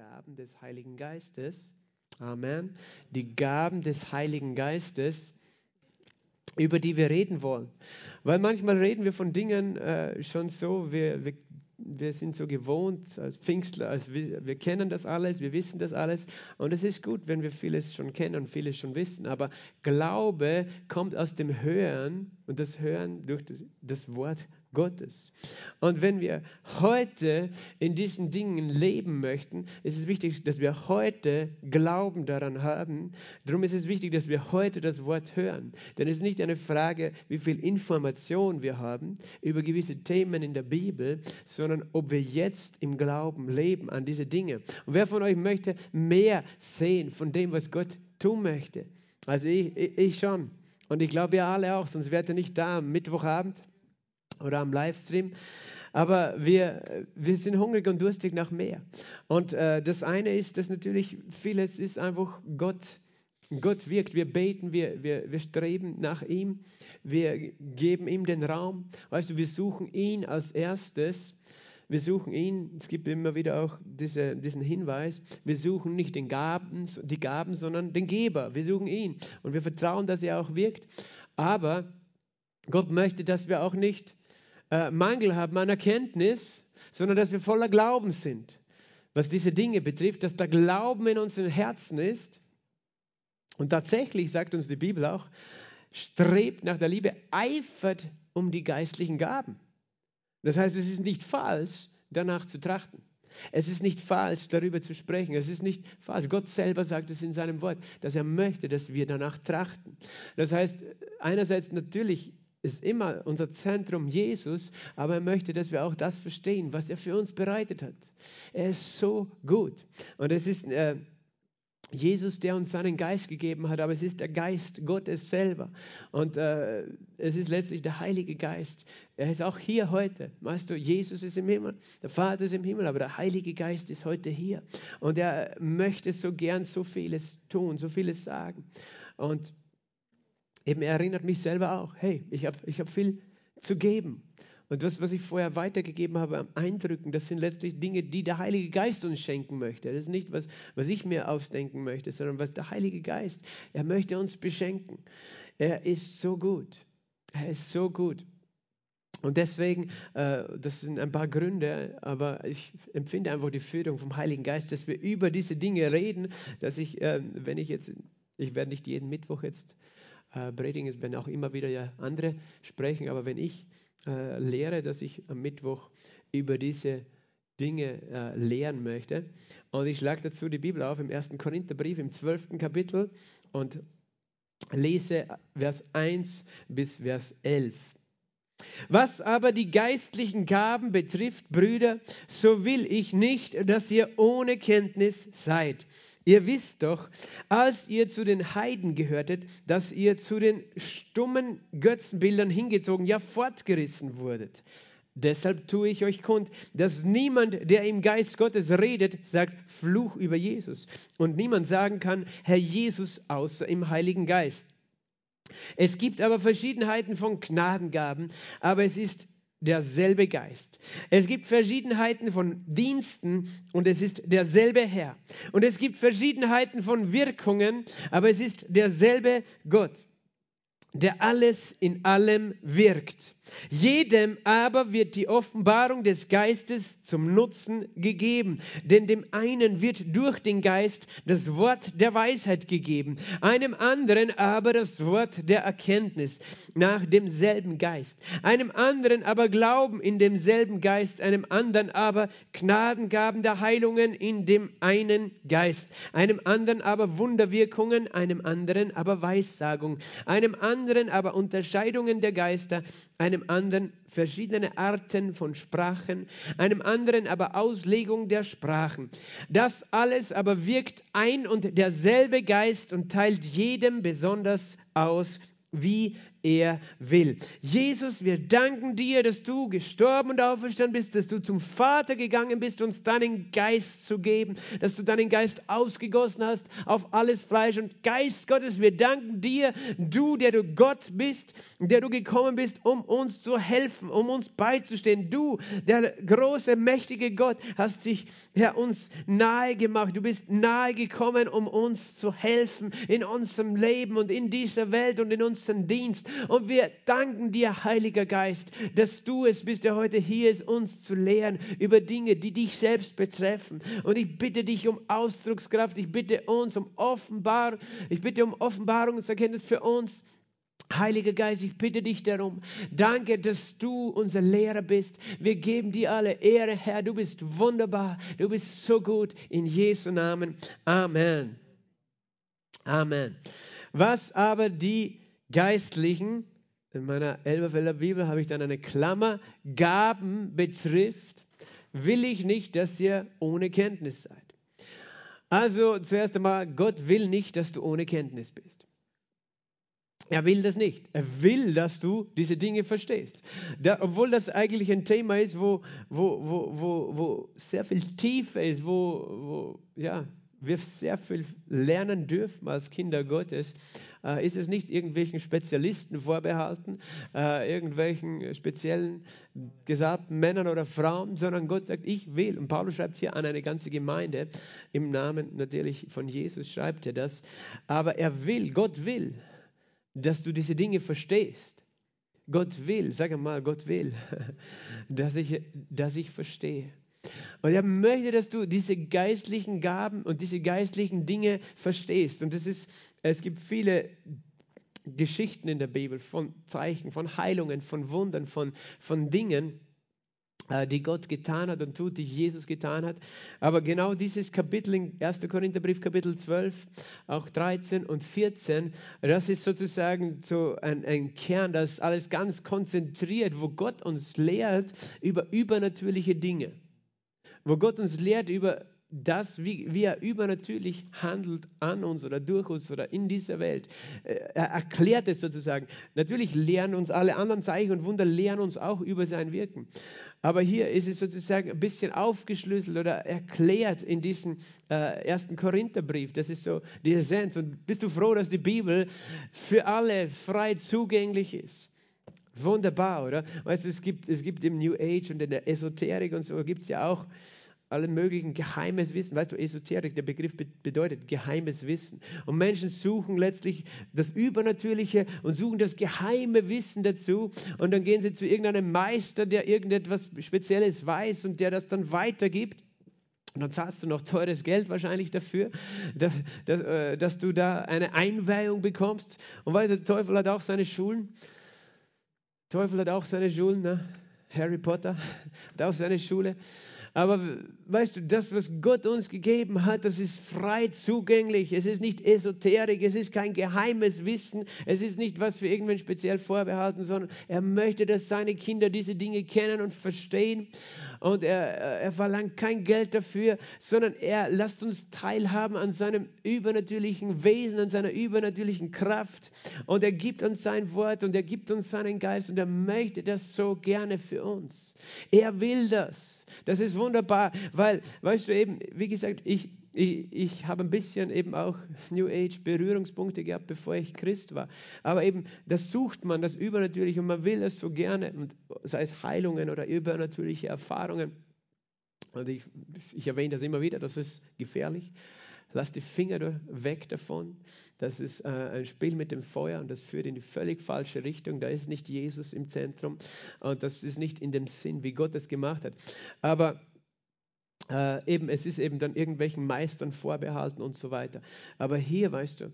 Gaben des Heiligen Geistes. Amen. Die Gaben des Heiligen Geistes, über die wir reden wollen. Weil manchmal reden wir von Dingen äh, schon so, wir, wir wir sind so gewohnt als Pfingstler, als wir, wir, kennen das alles, wir wissen das alles. Und es ist gut, wenn wir vieles schon kennen und vieles schon wissen. Aber Glaube kommt aus dem Hören und das Hören durch das, das Wort Gottes. Und wenn wir heute in diesen Dingen leben möchten, ist es wichtig, dass wir heute Glauben daran haben. Darum ist es wichtig, dass wir heute das Wort hören. Denn es ist nicht eine Frage, wie viel Information wir haben über gewisse Themen in der Bibel, sondern ob wir jetzt im Glauben leben an diese Dinge. Und wer von euch möchte mehr sehen von dem, was Gott tun möchte? Also ich, ich, ich schon. Und ich glaube, ihr alle auch, sonst wärt ihr nicht da am Mittwochabend oder am Livestream. Aber wir, wir sind hungrig und durstig nach mehr. Und äh, das eine ist, dass natürlich vieles ist einfach Gott. Gott wirkt, wir beten, wir, wir, wir streben nach ihm, wir geben ihm den Raum. Weißt du, wir suchen ihn als erstes. Wir suchen ihn, es gibt immer wieder auch diese, diesen Hinweis, wir suchen nicht den Gaben, die Gaben, sondern den Geber. Wir suchen ihn und wir vertrauen, dass er auch wirkt. Aber Gott möchte, dass wir auch nicht äh, Mangel haben an Erkenntnis, sondern dass wir voller Glauben sind. Was diese Dinge betrifft, dass der Glauben in unseren Herzen ist. Und tatsächlich sagt uns die Bibel auch, strebt nach der Liebe, eifert um die geistlichen Gaben. Das heißt, es ist nicht falsch, danach zu trachten. Es ist nicht falsch, darüber zu sprechen. Es ist nicht falsch. Gott selber sagt es in seinem Wort, dass er möchte, dass wir danach trachten. Das heißt, einerseits natürlich ist immer unser Zentrum Jesus, aber er möchte, dass wir auch das verstehen, was er für uns bereitet hat. Er ist so gut. Und es ist äh, Jesus, der uns seinen Geist gegeben hat, aber es ist der Geist Gottes selber. Und äh, es ist letztlich der Heilige Geist. Er ist auch hier heute. Weißt du, Jesus ist im Himmel, der Vater ist im Himmel, aber der Heilige Geist ist heute hier. Und er möchte so gern so vieles tun, so vieles sagen. Und eben erinnert mich selber auch, hey, ich habe ich hab viel zu geben. Und das, was ich vorher weitergegeben habe am Eindrücken, das sind letztlich Dinge, die der Heilige Geist uns schenken möchte. Das ist nicht, was, was ich mir ausdenken möchte, sondern was der Heilige Geist, er möchte uns beschenken. Er ist so gut. Er ist so gut. Und deswegen, äh, das sind ein paar Gründe, aber ich empfinde einfach die Führung vom Heiligen Geist, dass wir über diese Dinge reden, dass ich, äh, wenn ich jetzt, ich werde nicht jeden Mittwoch jetzt äh, predigen. Es werden auch immer wieder ja andere sprechen, aber wenn ich äh, lehre, dass ich am Mittwoch über diese Dinge äh, lehren möchte. Und ich schlage dazu die Bibel auf im 1. Korintherbrief im 12. Kapitel und lese Vers 1 bis Vers 11. Was aber die geistlichen Gaben betrifft, Brüder, so will ich nicht, dass ihr ohne Kenntnis seid. Ihr wisst doch, als ihr zu den Heiden gehörtet, dass ihr zu den stummen Götzenbildern hingezogen, ja fortgerissen wurdet. Deshalb tue ich euch kund, dass niemand, der im Geist Gottes redet, sagt Fluch über Jesus. Und niemand sagen kann, Herr Jesus, außer im Heiligen Geist. Es gibt aber Verschiedenheiten von Gnadengaben, aber es ist derselbe Geist. Es gibt Verschiedenheiten von Diensten und es ist derselbe Herr. Und es gibt Verschiedenheiten von Wirkungen, aber es ist derselbe Gott, der alles in allem wirkt. Jedem aber wird die Offenbarung des Geistes zum Nutzen gegeben, denn dem einen wird durch den Geist das Wort der Weisheit gegeben, einem anderen aber das Wort der Erkenntnis nach demselben Geist, einem anderen aber Glauben in demselben Geist, einem anderen aber Gnadengaben der Heilungen in dem einen Geist, einem anderen aber Wunderwirkungen, einem anderen aber Weissagung, einem anderen aber Unterscheidungen der Geister, einem anderen verschiedene Arten von Sprachen, einem anderen aber Auslegung der Sprachen. Das alles aber wirkt ein und derselbe Geist und teilt jedem besonders aus, wie er will. Jesus, wir danken dir, dass du gestorben und auferstanden bist, dass du zum Vater gegangen bist, uns deinen Geist zu geben, dass du deinen Geist ausgegossen hast auf alles Fleisch. Und Geist Gottes, wir danken dir, du, der du Gott bist, der du gekommen bist, um uns zu helfen, um uns beizustehen. Du, der große, mächtige Gott, hast dich, Herr, uns nahe gemacht. Du bist nahe gekommen, um uns zu helfen in unserem Leben und in dieser Welt und in unserem Dienst. Und wir danken dir, Heiliger Geist, dass du es bist, der heute hier ist, uns zu lehren über Dinge, die dich selbst betreffen. Und ich bitte dich um Ausdruckskraft, ich bitte uns um Offenbarung, ich bitte um Offenbarungserkenntnis für uns. Heiliger Geist, ich bitte dich darum. Danke, dass du unser Lehrer bist. Wir geben dir alle Ehre, Herr. Du bist wunderbar. Du bist so gut. In Jesu Namen. Amen. Amen. Was aber die Geistlichen, in meiner Elberfelder Bibel habe ich dann eine Klammer, Gaben betrifft, will ich nicht, dass ihr ohne Kenntnis seid. Also zuerst einmal, Gott will nicht, dass du ohne Kenntnis bist. Er will das nicht. Er will, dass du diese Dinge verstehst. Da, obwohl das eigentlich ein Thema ist, wo, wo, wo, wo, wo sehr viel Tiefe ist, wo, wo ja, wir sehr viel lernen dürfen als Kinder Gottes, äh, ist es nicht irgendwelchen Spezialisten vorbehalten, äh, irgendwelchen speziellen gesagten Männern oder Frauen, sondern Gott sagt, ich will. Und Paulus schreibt hier an eine ganze Gemeinde, im Namen natürlich von Jesus schreibt er das, aber er will, Gott will, dass du diese Dinge verstehst. Gott will, sag einmal, Gott will, dass ich, dass ich verstehe. Und er möchte, dass du diese geistlichen Gaben und diese geistlichen Dinge verstehst. Und das ist, es gibt viele Geschichten in der Bibel von Zeichen, von Heilungen, von Wundern, von, von Dingen, äh, die Gott getan hat und tut, die Jesus getan hat. Aber genau dieses Kapitel in 1. Korintherbrief, Kapitel 12, auch 13 und 14, das ist sozusagen so ein, ein Kern, das alles ganz konzentriert, wo Gott uns lehrt über übernatürliche Dinge. Wo Gott uns lehrt über das, wie, wie, er übernatürlich handelt an uns oder durch uns oder in dieser Welt. Äh, er erklärt es sozusagen. Natürlich lehren uns alle anderen Zeichen und Wunder, lehren uns auch über sein Wirken. Aber hier ist es sozusagen ein bisschen aufgeschlüsselt oder erklärt in diesem äh, ersten Korintherbrief. Das ist so die Essenz. Und bist du froh, dass die Bibel für alle frei zugänglich ist? Wunderbar, oder? Weißt du, es gibt, es gibt im New Age und in der Esoterik und so gibt es ja auch alle möglichen geheimes Wissen. Weißt du, Esoterik, der Begriff bedeutet geheimes Wissen. Und Menschen suchen letztlich das Übernatürliche und suchen das geheime Wissen dazu. Und dann gehen sie zu irgendeinem Meister, der irgendetwas Spezielles weiß und der das dann weitergibt. Und dann zahlst du noch teures Geld wahrscheinlich dafür, dass, dass, äh, dass du da eine Einweihung bekommst. Und weißt du, der Teufel hat auch seine Schulen. Teufel hat auch seine Schulen, ne? Harry Potter hat auch seine Schule. Aber weißt du, das, was Gott uns gegeben hat, das ist frei zugänglich. Es ist nicht Esoterik, es ist kein geheimes Wissen, es ist nicht was für irgendwen speziell vorbehalten, sondern er möchte, dass seine Kinder diese Dinge kennen und verstehen. Und er, er verlangt kein Geld dafür, sondern er lässt uns teilhaben an seinem übernatürlichen Wesen, an seiner übernatürlichen Kraft. Und er gibt uns sein Wort und er gibt uns seinen Geist und er möchte das so gerne für uns. Er will das. Das ist wunderbar, weil, weißt du eben, wie gesagt, ich, ich, ich habe ein bisschen eben auch New Age Berührungspunkte gehabt, bevor ich Christ war. Aber eben, das sucht man, das Übernatürliche und man will es so gerne, und sei es Heilungen oder übernatürliche Erfahrungen. Und ich, ich erwähne das immer wieder, das ist gefährlich. Lass die Finger weg davon. Das ist äh, ein Spiel mit dem Feuer und das führt in die völlig falsche Richtung. Da ist nicht Jesus im Zentrum und das ist nicht in dem Sinn, wie Gott es gemacht hat. Aber äh, eben, es ist eben dann irgendwelchen Meistern vorbehalten und so weiter. Aber hier, weißt du,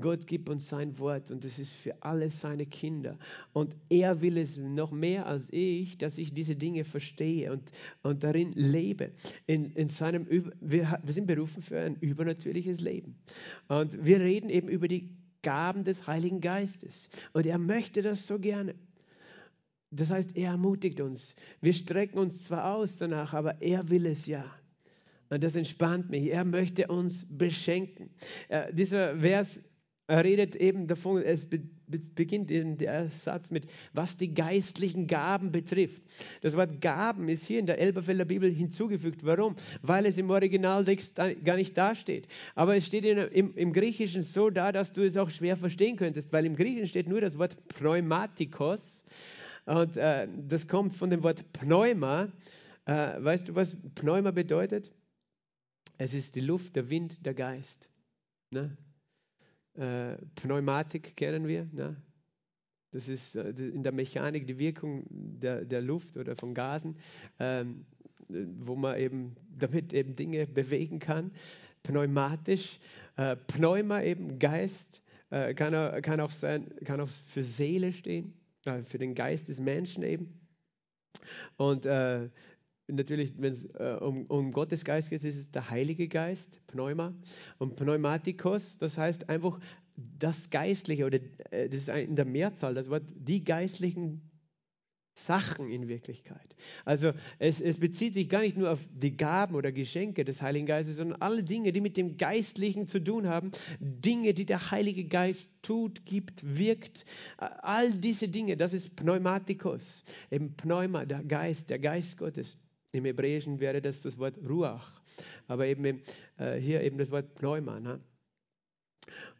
Gott gibt uns sein Wort und es ist für alle seine Kinder. Und er will es noch mehr als ich, dass ich diese Dinge verstehe und, und darin lebe. In, in seinem, wir, wir sind berufen für ein übernatürliches Leben. Und wir reden eben über die Gaben des Heiligen Geistes. Und er möchte das so gerne. Das heißt, er ermutigt uns. Wir strecken uns zwar aus danach, aber er will es ja. Und das entspannt mich. Er möchte uns beschenken. Äh, dieser Vers er redet eben davon, es beginnt der Satz mit, was die geistlichen Gaben betrifft. Das Wort Gaben ist hier in der Elberfelder Bibel hinzugefügt. Warum? Weil es im Originaltext gar nicht dasteht. Aber es steht im, im, Griechischen so da, dass du es auch schwer verstehen könntest, weil im Griechischen steht nur das Wort Pneumatikos und äh, das kommt von dem Wort Pneuma. Äh, weißt du, was Pneuma bedeutet? Es ist die Luft, der Wind, der Geist. Ne? Äh, Pneumatik kennen wir. Ne? Das ist äh, in der Mechanik die Wirkung der, der Luft oder von Gasen, ähm, wo man eben damit eben Dinge bewegen kann. Pneumatisch, äh, Pneuma eben Geist, äh, kann, kann, auch sein, kann auch für Seele stehen, für den Geist des Menschen eben. Und äh, natürlich, wenn es äh, um, um Gottes Geist geht, ist es der Heilige Geist, Pneuma. Und Pneumatikos, das heißt einfach das Geistliche, oder äh, das ist in der Mehrzahl, das Wort die geistlichen Sachen in Wirklichkeit. Also es, es, bezieht sich gar nicht nur auf die Gaben oder Geschenke des Heiligen Geistes, sondern alle Dinge, die mit dem Geistlichen zu tun haben, Dinge, die der Heilige Geist tut, gibt, wirkt. All diese Dinge, das ist Pneumatikos, eben Pneuma, der Geist, der Geist Gottes. Im Hebräischen wäre das das Wort Ruach, aber eben äh, hier eben das Wort Pneuma. Ne?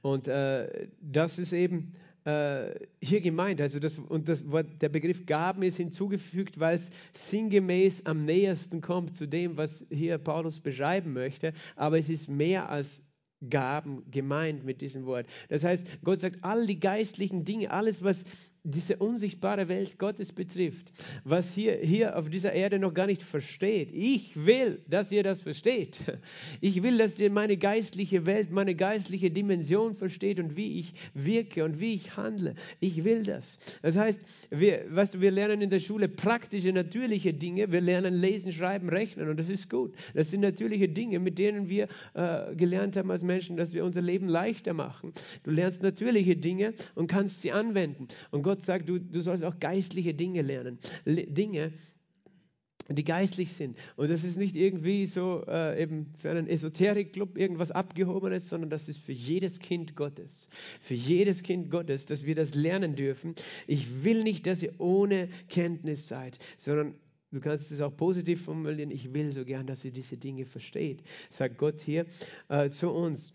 Und äh, das ist eben hier gemeint. Also das, und das der Begriff Gaben ist hinzugefügt, weil es sinngemäß am nähersten kommt zu dem, was hier Paulus beschreiben möchte. Aber es ist mehr als Gaben gemeint mit diesem Wort. Das heißt, Gott sagt, all die geistlichen Dinge, alles, was diese unsichtbare Welt Gottes betrifft, was hier, hier auf dieser Erde noch gar nicht versteht. Ich will, dass ihr das versteht. Ich will, dass ihr meine geistliche Welt, meine geistliche Dimension versteht und wie ich wirke und wie ich handle. Ich will das. Das heißt, wir, weißt du, wir lernen in der Schule praktische, natürliche Dinge. Wir lernen lesen, schreiben, rechnen und das ist gut. Das sind natürliche Dinge, mit denen wir äh, gelernt haben als Menschen, dass wir unser Leben leichter machen. Du lernst natürliche Dinge und kannst sie anwenden. Und Gott Gott sagt, du, du sollst auch geistliche Dinge lernen. Le Dinge, die geistlich sind. Und das ist nicht irgendwie so äh, eben für einen Esoterik-Club irgendwas Abgehobenes, sondern das ist für jedes Kind Gottes. Für jedes Kind Gottes, dass wir das lernen dürfen. Ich will nicht, dass ihr ohne Kenntnis seid, sondern Du kannst es auch positiv formulieren. Ich will so gern, dass ihr diese Dinge versteht, sagt Gott hier äh, zu uns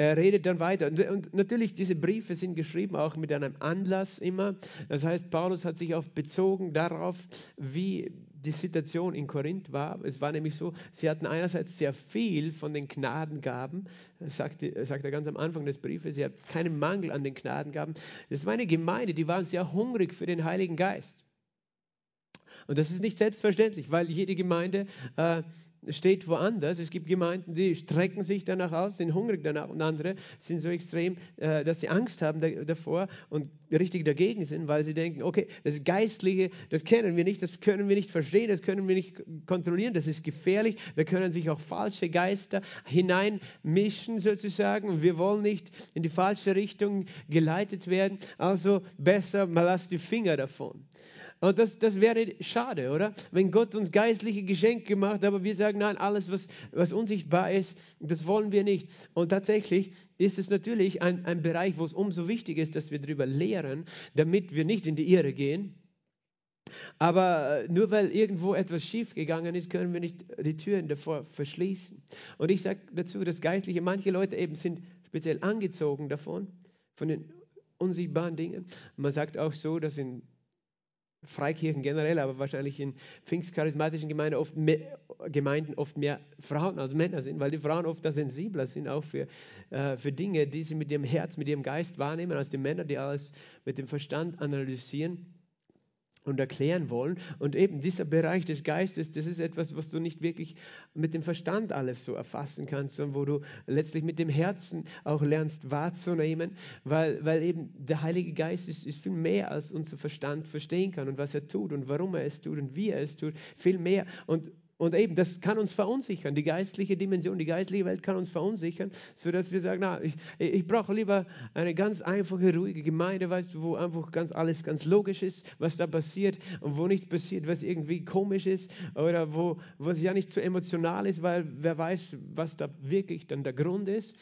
er redet dann weiter. Und natürlich, diese Briefe sind geschrieben auch mit einem Anlass immer. Das heißt, Paulus hat sich auch bezogen darauf, wie die Situation in Korinth war. Es war nämlich so, sie hatten einerseits sehr viel von den Gnadengaben, sagt, sagt er ganz am Anfang des Briefes, sie hatten keinen Mangel an den Gnadengaben. Das war eine Gemeinde, die waren sehr hungrig für den Heiligen Geist. Und das ist nicht selbstverständlich, weil jede Gemeinde äh, steht woanders. Es gibt Gemeinden, die strecken sich danach aus, sind hungrig danach und andere sind so extrem, äh, dass sie Angst haben davor und richtig dagegen sind, weil sie denken, okay, das Geistliche, das kennen wir nicht, das können wir nicht verstehen, das können wir nicht kontrollieren, das ist gefährlich, da können sich auch falsche Geister hineinmischen sozusagen wir wollen nicht in die falsche Richtung geleitet werden, also besser mal lass die Finger davon. Und das, das wäre schade, oder? Wenn Gott uns geistliche Geschenke macht, aber wir sagen, nein, alles, was, was unsichtbar ist, das wollen wir nicht. Und tatsächlich ist es natürlich ein, ein Bereich, wo es umso wichtiger ist, dass wir darüber lehren, damit wir nicht in die Irre gehen. Aber äh, nur weil irgendwo etwas schiefgegangen ist, können wir nicht die Türen davor verschließen. Und ich sage dazu, dass Geistliche, manche Leute eben sind speziell angezogen davon, von den unsichtbaren Dingen. Man sagt auch so, dass in Freikirchen generell, aber wahrscheinlich in pfingstcharismatischen Gemeinden oft mehr, Gemeinden oft mehr Frauen als Männer sind, weil die Frauen oft da sensibler sind, auch für, äh, für Dinge, die sie mit ihrem Herz, mit ihrem Geist wahrnehmen, als die Männer, die alles mit dem Verstand analysieren und erklären wollen. Und eben dieser Bereich des Geistes, das ist etwas, was du nicht wirklich mit dem Verstand alles so erfassen kannst, sondern wo du letztlich mit dem Herzen auch lernst wahrzunehmen, weil, weil eben der Heilige Geist ist, ist viel mehr, als unser Verstand verstehen kann und was er tut und warum er es tut und wie er es tut, viel mehr. Und und eben, das kann uns verunsichern. Die geistliche Dimension, die geistliche Welt kann uns verunsichern, sodass wir sagen, na, ich, ich brauche lieber eine ganz einfache, ruhige Gemeinde, weißt du, wo einfach ganz alles ganz logisch ist, was da passiert und wo nichts passiert, was irgendwie komisch ist oder wo was ja nicht so emotional ist, weil wer weiß, was da wirklich dann der Grund ist.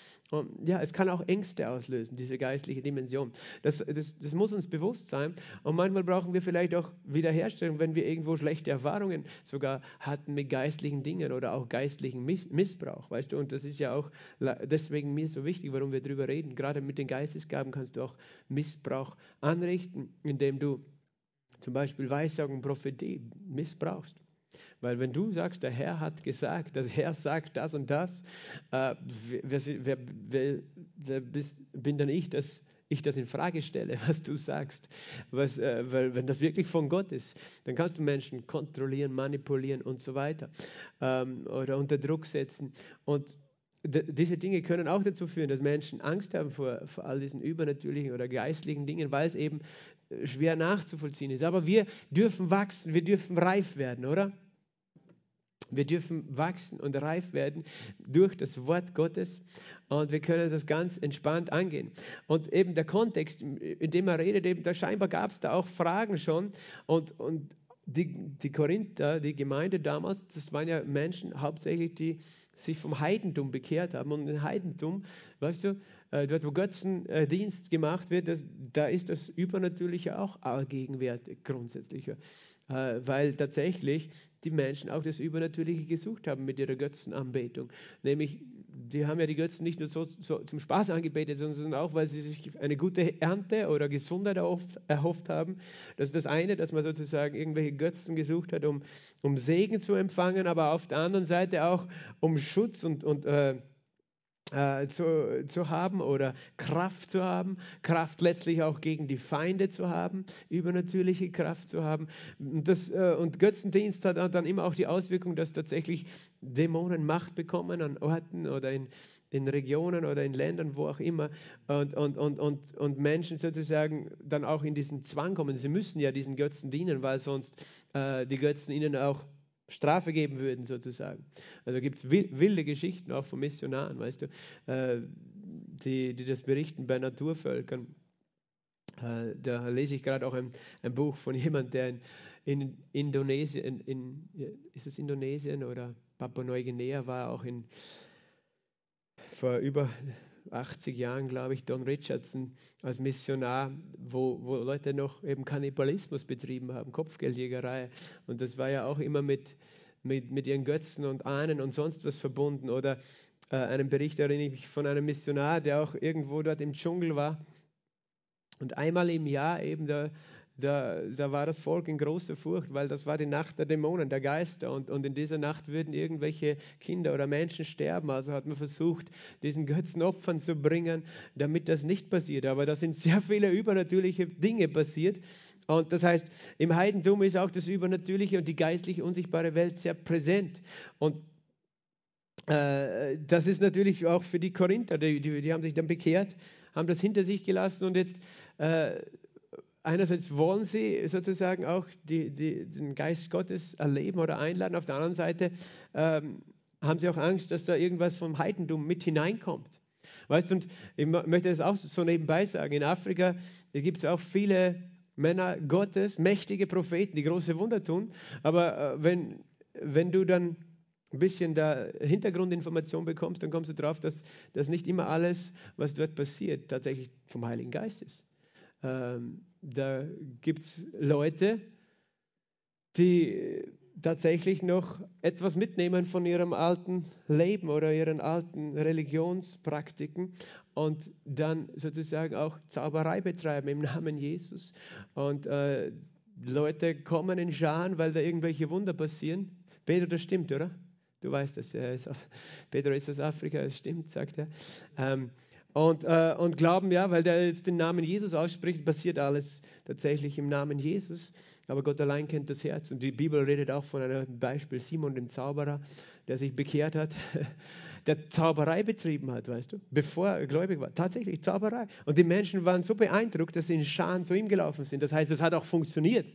Ja, es kann auch Ängste auslösen, diese geistliche Dimension. Das, das, das muss uns bewusst sein. Und manchmal brauchen wir vielleicht auch Wiederherstellung, wenn wir irgendwo schlechte Erfahrungen sogar hatten mit geistlichen Dingen oder auch geistlichen Missbrauch, weißt du. Und das ist ja auch deswegen mir so wichtig, warum wir darüber reden. Gerade mit den Geistesgaben kannst du auch Missbrauch anrichten, indem du zum Beispiel Weissagung, Prophetie missbrauchst. Weil wenn du sagst, der Herr hat gesagt, der Herr sagt das und das, äh, wer, wer, wer, wer bist, bin dann ich, dass ich das in Frage stelle, was du sagst. Was, äh, weil wenn das wirklich von Gott ist, dann kannst du Menschen kontrollieren, manipulieren und so weiter ähm, oder unter Druck setzen. Und diese Dinge können auch dazu führen, dass Menschen Angst haben vor, vor all diesen übernatürlichen oder geistlichen Dingen, weil es eben äh, schwer nachzuvollziehen ist. Aber wir dürfen wachsen, wir dürfen reif werden, oder? Wir dürfen wachsen und reif werden durch das Wort Gottes und wir können das ganz entspannt angehen. Und eben der Kontext, in dem er redet, eben da scheinbar gab es da auch Fragen schon und, und die, die Korinther, die Gemeinde damals, das waren ja Menschen hauptsächlich, die sich vom Heidentum bekehrt haben. Und im Heidentum, weißt du, äh, dort wo Götzendienst gemacht wird, das, da ist das Übernatürliche auch allgegenwärtig grundsätzlich. Äh, weil tatsächlich die Menschen auch das Übernatürliche gesucht haben mit ihrer Götzenanbetung. Nämlich, die haben ja die Götzen nicht nur so, so zum Spaß angebetet, sondern auch, weil sie sich eine gute Ernte oder Gesundheit erhofft, erhofft haben. Das ist das eine, dass man sozusagen irgendwelche Götzen gesucht hat, um, um Segen zu empfangen, aber auf der anderen Seite auch um Schutz und, und äh, äh, zu, zu haben oder Kraft zu haben, Kraft letztlich auch gegen die Feinde zu haben, übernatürliche Kraft zu haben. Das, äh, und Götzendienst hat dann immer auch die Auswirkung, dass tatsächlich Dämonen Macht bekommen an Orten oder in, in Regionen oder in Ländern, wo auch immer, und, und, und, und, und Menschen sozusagen dann auch in diesen Zwang kommen. Sie müssen ja diesen Götzen dienen, weil sonst äh, die Götzen ihnen auch Strafe geben würden, sozusagen. Also gibt es wilde Geschichten auch von Missionaren, weißt du, äh, die, die das berichten bei Naturvölkern. Äh, da lese ich gerade auch ein, ein, Buch von jemandem, der in, in Indonesien, in, ist es Indonesien oder Papua-Neuguinea war, auch in, vor über 80 Jahren, glaube ich, Don Richardson als Missionar, wo, wo Leute noch eben Kannibalismus betrieben haben, Kopfgeldjägerei. Und das war ja auch immer mit, mit, mit ihren Götzen und Ahnen und sonst was verbunden. Oder äh, einen Bericht erinnere ich mich von einem Missionar, der auch irgendwo dort im Dschungel war. Und einmal im Jahr eben da da, da, war das Volk in großer Furcht, weil das war die Nacht der Dämonen, der Geister. Und, und in dieser Nacht würden irgendwelche Kinder oder Menschen sterben. Also hat man versucht, diesen Götzen Opfern zu bringen, damit das nicht passiert. Aber da sind sehr viele übernatürliche Dinge passiert. Und das heißt, im Heidentum ist auch das Übernatürliche und die geistliche, unsichtbare Welt sehr präsent. Und äh, das ist natürlich auch für die Korinther, die, die, die, haben sich dann bekehrt, haben das hinter sich gelassen und jetzt äh, einerseits wollen sie sozusagen auch die, die, den Geist Gottes erleben oder einladen, auf der anderen Seite ähm, haben sie auch Angst, dass da irgendwas vom Heidentum mit hineinkommt. Weißt du, und ich möchte das auch so nebenbei sagen, in Afrika gibt es auch viele Männer Gottes, mächtige Propheten, die große Wunder tun, aber äh, wenn, wenn du dann ein bisschen da Hintergrundinformation bekommst, dann kommst du darauf, dass, dass nicht immer alles, was dort passiert, tatsächlich vom Heiligen Geist ist. Ähm, da gibt es Leute, die tatsächlich noch etwas mitnehmen von ihrem alten Leben oder ihren alten Religionspraktiken und dann sozusagen auch Zauberei betreiben im Namen Jesus. Und äh, Leute kommen in Scharen, weil da irgendwelche Wunder passieren. Pedro, das stimmt, oder? Du weißt das. Pedro ist aus Afrika, das stimmt, sagt er. Ähm, und, äh, und glauben, ja, weil der jetzt den Namen Jesus ausspricht, passiert alles tatsächlich im Namen Jesus. Aber Gott allein kennt das Herz. Und die Bibel redet auch von einem Beispiel Simon, dem Zauberer, der sich bekehrt hat, der Zauberei betrieben hat, weißt du, bevor er gläubig war. Tatsächlich Zauberei. Und die Menschen waren so beeindruckt, dass sie in Scharen zu ihm gelaufen sind. Das heißt, es hat auch funktioniert,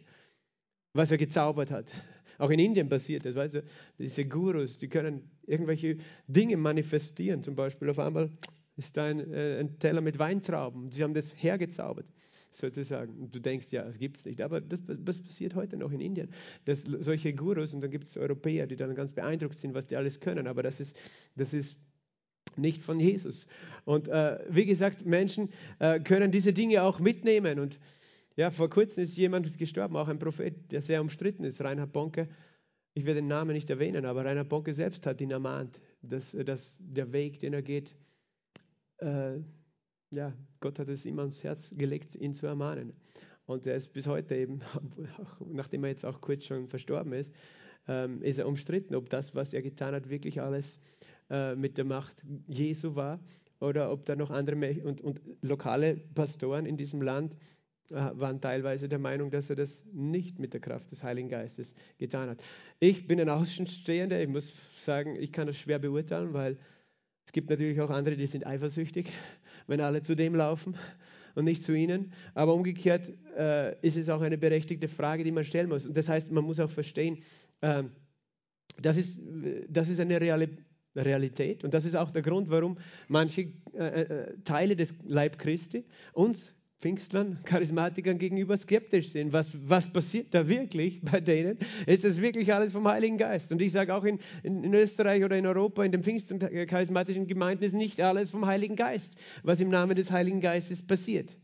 was er gezaubert hat. Auch in Indien passiert das, weißt du, diese Gurus, die können irgendwelche Dinge manifestieren. Zum Beispiel auf einmal ist ein, äh, ein Teller mit Weintrauben. Sie haben das hergezaubert sozusagen. Und du denkst, ja, das gibt es nicht. Aber das, das, passiert heute noch in Indien. Dass solche Gurus, und dann gibt es Europäer, die dann ganz beeindruckt sind, was die alles können. Aber das ist, das ist nicht von Jesus. Und äh, wie gesagt, Menschen äh, können diese Dinge auch mitnehmen. Und ja, vor kurzem ist jemand gestorben, auch ein Prophet, der sehr umstritten ist, Reinhard Bonke. Ich werde den Namen nicht erwähnen, aber Reinhard Bonke selbst hat ihn ermahnt, dass, dass der Weg, den er geht, äh, ja, Gott hat es ihm ans Herz gelegt, ihn zu ermahnen. Und er ist bis heute eben, nachdem er jetzt auch kurz schon verstorben ist, ähm, ist er umstritten, ob das, was er getan hat, wirklich alles äh, mit der Macht Jesu war oder ob da noch andere und, und lokale Pastoren in diesem Land äh, waren teilweise der Meinung, dass er das nicht mit der Kraft des Heiligen Geistes getan hat. Ich bin ein Außenstehender, ich muss sagen, ich kann das schwer beurteilen, weil gibt natürlich auch andere, die sind eifersüchtig, wenn alle zu dem laufen und nicht zu ihnen. Aber umgekehrt äh, ist es auch eine berechtigte Frage, die man stellen muss. Und das heißt, man muss auch verstehen, äh, das, ist, das ist eine reale Realität. Und das ist auch der Grund, warum manche äh, äh Teile des Leib Christi uns Pfingstlern, Charismatikern gegenüber skeptisch sind. Was, was passiert da wirklich bei denen? Ist das wirklich alles vom Heiligen Geist? Und ich sage auch in, in, in, Österreich oder in Europa, in den Pfingst- und charismatischen Gemeinden ist nicht alles vom Heiligen Geist, was im Namen des Heiligen Geistes passiert.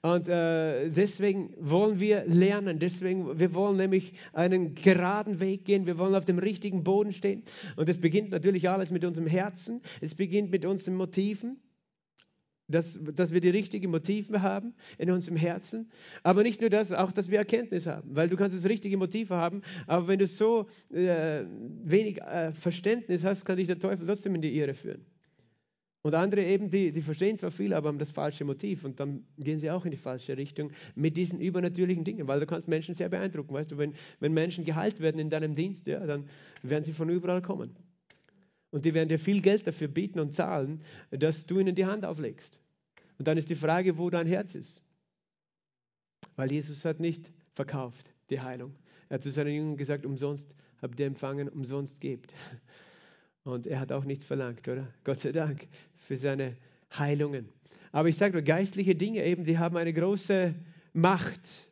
Und äh, deswegen wollen wir lernen, deswegen, wir wollen nämlich einen geraden Weg gehen, wir wollen auf dem richtigen Boden stehen. Und es beginnt natürlich alles mit unserem Herzen, es beginnt mit unseren Motiven dass, dass wir die richtigen Motive haben in unserem Herzen. Aber nicht nur das, auch, dass wir Erkenntnis haben. Weil du kannst das richtige Motiv haben, aber wenn du so äh, wenig äh, Verständnis hast, kann dich der Teufel trotzdem in die Irre führen. Und andere eben, die, die verstehen zwar viel, aber haben das falsche Motiv und dann gehen sie auch in die falsche Richtung mit diesen übernatürlichen Dingen, weil du kannst Menschen sehr beeindrucken. Weißt du, wenn, wenn Menschen geheilt werden in deinem Dienst, ja, dann werden sie von überall kommen. Und die werden dir viel Geld dafür bieten und zahlen, dass du ihnen die Hand auflegst. Und dann ist die Frage, wo dein Herz ist. Weil Jesus hat nicht verkauft die Heilung. Er hat zu seinen Jüngern gesagt, umsonst habt ihr empfangen, umsonst gebt. Und er hat auch nichts verlangt, oder? Gott sei Dank für seine Heilungen. Aber ich sage nur, geistliche Dinge eben, die haben eine große Macht.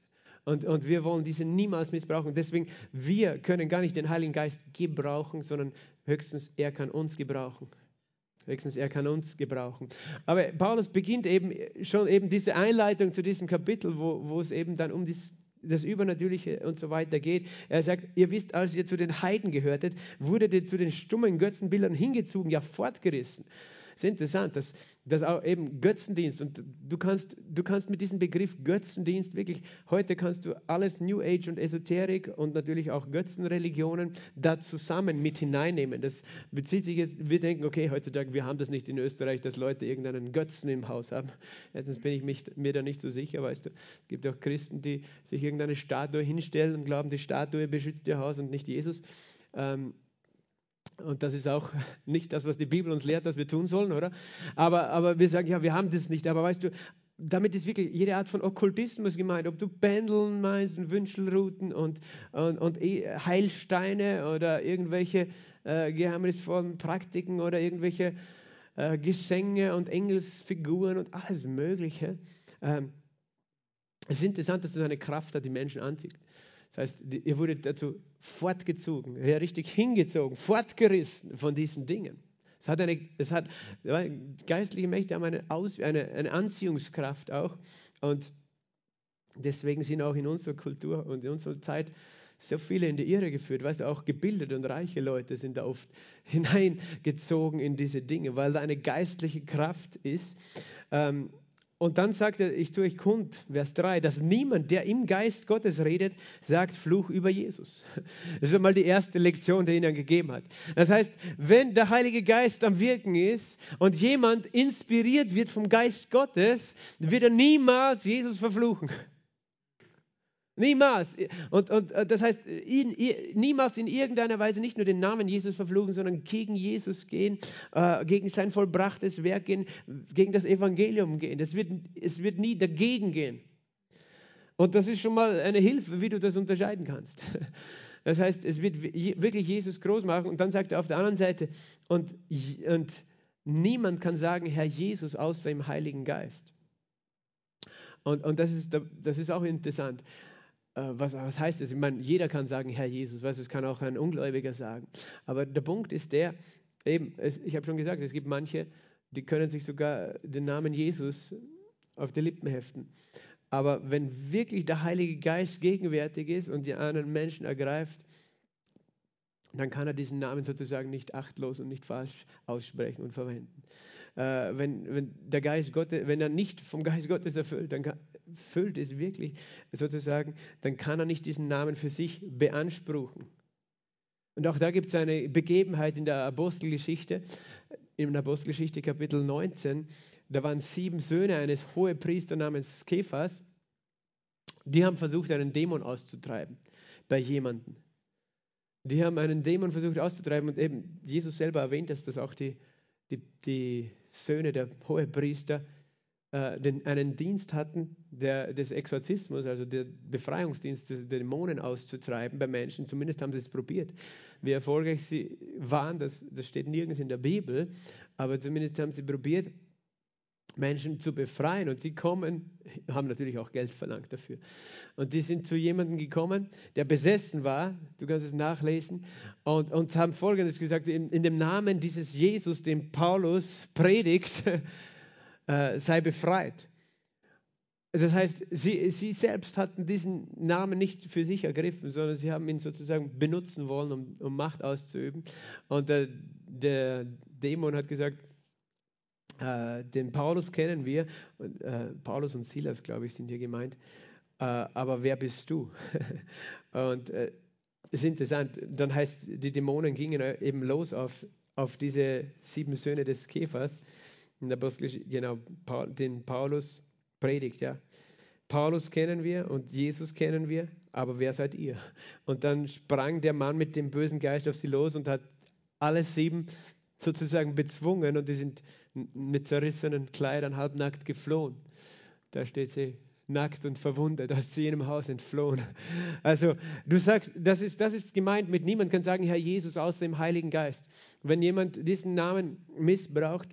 Und, und wir wollen diese niemals missbrauchen. Deswegen, wir können gar nicht den Heiligen Geist gebrauchen, sondern höchstens er kann uns gebrauchen. Höchstens er kann uns gebrauchen. Aber Paulus beginnt eben schon eben diese Einleitung zu diesem Kapitel, wo, wo es eben dann um dies, das Übernatürliche und so weiter geht. Er sagt, ihr wisst, als ihr zu den Heiden gehörtet, wurdet ihr zu den stummen Götzenbildern hingezogen, ja fortgerissen. Es ist interessant, dass, dass auch eben Götzendienst und du kannst, du kannst mit diesem Begriff Götzendienst wirklich, heute kannst du alles New Age und Esoterik und natürlich auch Götzenreligionen da zusammen mit hineinnehmen. Das bezieht sich jetzt, wir denken, okay, heutzutage, wir haben das nicht in Österreich, dass Leute irgendeinen Götzen im Haus haben. Erstens bin ich mich, mir da nicht so sicher, weißt du. Es gibt auch Christen, die sich irgendeine Statue hinstellen und glauben, die Statue beschützt ihr Haus und nicht Jesus. Ähm, und das ist auch nicht das, was die Bibel uns lehrt, dass wir tun sollen, oder? Aber, aber wir sagen, ja, wir haben das nicht. Aber weißt du, damit ist wirklich jede Art von Okkultismus gemeint. Ob du Pendeln meinst und Wünschelruten und, und, und e, Heilsteine oder irgendwelche äh, geheimnisvollen Praktiken oder irgendwelche äh, Gesänge und Engelsfiguren und alles Mögliche. Ähm, es ist interessant, dass es eine Kraft hat, die Menschen anzieht. Das heißt, ihr wurdet dazu fortgezogen, richtig hingezogen, fortgerissen von diesen Dingen. Es hat eine, es hat, geistliche Mächte haben eine, Aus, eine, eine Anziehungskraft auch. Und deswegen sind auch in unserer Kultur und in unserer Zeit so viele in die Irre geführt. Weißt du, auch gebildete und reiche Leute sind da oft hineingezogen in diese Dinge, weil da eine geistliche Kraft ist. Ähm, und dann sagt er, ich tue euch kund, Vers 3, dass niemand, der im Geist Gottes redet, sagt Fluch über Jesus. Das ist einmal die erste Lektion, die er ihnen gegeben hat. Das heißt, wenn der Heilige Geist am Wirken ist und jemand inspiriert wird vom Geist Gottes, wird er niemals Jesus verfluchen. Niemals. Und, und äh, das heißt, ihn, niemals in irgendeiner Weise nicht nur den Namen Jesus verfluchen, sondern gegen Jesus gehen, äh, gegen sein vollbrachtes Werk gehen, gegen das Evangelium gehen. Das wird, es wird nie dagegen gehen. Und das ist schon mal eine Hilfe, wie du das unterscheiden kannst. Das heißt, es wird wirklich Jesus groß machen. Und dann sagt er auf der anderen Seite, und, und niemand kann sagen, Herr Jesus, außer im Heiligen Geist. Und, und das, ist, das ist auch interessant. Äh, was, was heißt das? Ich meine, jeder kann sagen, Herr Jesus, was, das kann auch ein Ungläubiger sagen. Aber der Punkt ist der, eben, es, ich habe schon gesagt, es gibt manche, die können sich sogar den Namen Jesus auf die Lippen heften. Aber wenn wirklich der Heilige Geist gegenwärtig ist und die anderen Menschen ergreift, dann kann er diesen Namen sozusagen nicht achtlos und nicht falsch aussprechen und verwenden. Äh, wenn, wenn, der Geist Gottes, wenn er nicht vom Geist Gottes erfüllt, dann kann, erfüllt ist wirklich sozusagen, dann kann er nicht diesen Namen für sich beanspruchen. Und auch da gibt es eine Begebenheit in der Apostelgeschichte, in der Apostelgeschichte Kapitel 19, da waren sieben Söhne eines Hohepriesters namens Kephas, die haben versucht, einen Dämon auszutreiben bei jemandem. Die haben einen Dämon versucht auszutreiben und eben Jesus selber erwähnt, dass das auch die, die, die Söhne der Hohepriester einen Dienst hatten der, des Exorzismus, also der Befreiungsdienst, der Dämonen auszutreiben bei Menschen. Zumindest haben sie es probiert. Wie erfolgreich sie waren, das, das steht nirgends in der Bibel, aber zumindest haben sie probiert, Menschen zu befreien. Und die kommen, haben natürlich auch Geld verlangt dafür. Und die sind zu jemandem gekommen, der besessen war, du kannst es nachlesen, und, und haben Folgendes gesagt, in, in dem Namen dieses Jesus, den Paulus predigt, äh, sei befreit. Also das heißt, sie, sie selbst hatten diesen Namen nicht für sich ergriffen, sondern sie haben ihn sozusagen benutzen wollen, um, um Macht auszuüben. Und der, der Dämon hat gesagt, äh, den Paulus kennen wir, und, äh, Paulus und Silas, glaube ich, sind hier gemeint. Äh, aber wer bist du? und es ist interessant, dann heißt, die Dämonen gingen eben los auf, auf diese sieben Söhne des Käfers in der Apostelgeschichte, genau, den Paulus predigt, ja. Paulus kennen wir und Jesus kennen wir, aber wer seid ihr? Und dann sprang der Mann mit dem bösen Geist auf sie los und hat alle sieben sozusagen bezwungen und die sind mit zerrissenen Kleidern halbnackt geflohen. Da steht sie nackt und verwundet aus jenem Haus entflohen. Also du sagst, das ist, das ist gemeint mit niemand kann sagen, Herr Jesus, außer dem Heiligen Geist. Wenn jemand diesen Namen missbraucht,